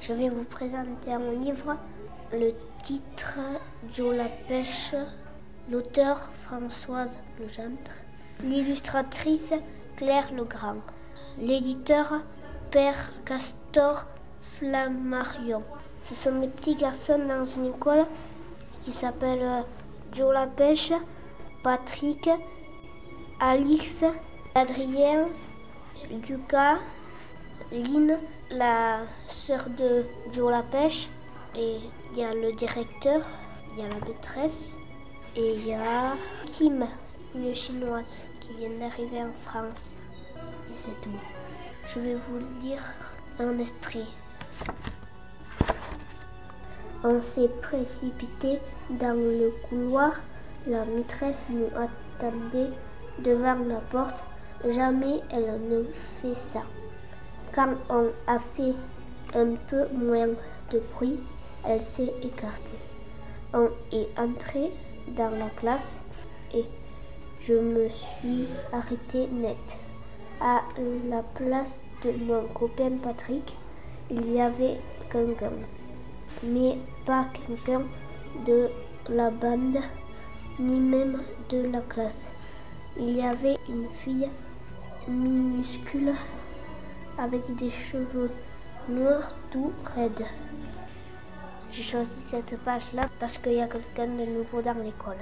Je vais vous présenter mon livre. Le titre Joe la pêche. L'auteur Françoise Legendre. L'illustratrice Claire Legrand. L'éditeur Père Castor Flammarion. Ce sont des petits garçons dans une école qui s'appelle euh, Joe la pêche, Patrick, Alix, Adrien, Lucas, Lynn, la sœur de Joe la pêche, et il y a le directeur, il y a la maîtresse, et il y a Kim, une chinoise qui vient d'arriver en France. Et c'est tout. Je vais vous lire un extrait. On s'est précipité dans le couloir. La maîtresse nous attendait devant la porte. Jamais elle ne fait ça. Quand on a fait un peu moins de bruit, elle s'est écartée. On est entré dans la classe et je me suis arrêtée net. À la place de mon copain Patrick, il y avait quelqu'un, mais pas quelqu'un de la bande, ni même de la classe. Il y avait une fille minuscule avec des cheveux noirs tout raides. J'ai choisi cette page-là parce qu'il y a quelqu'un de nouveau dans l'école.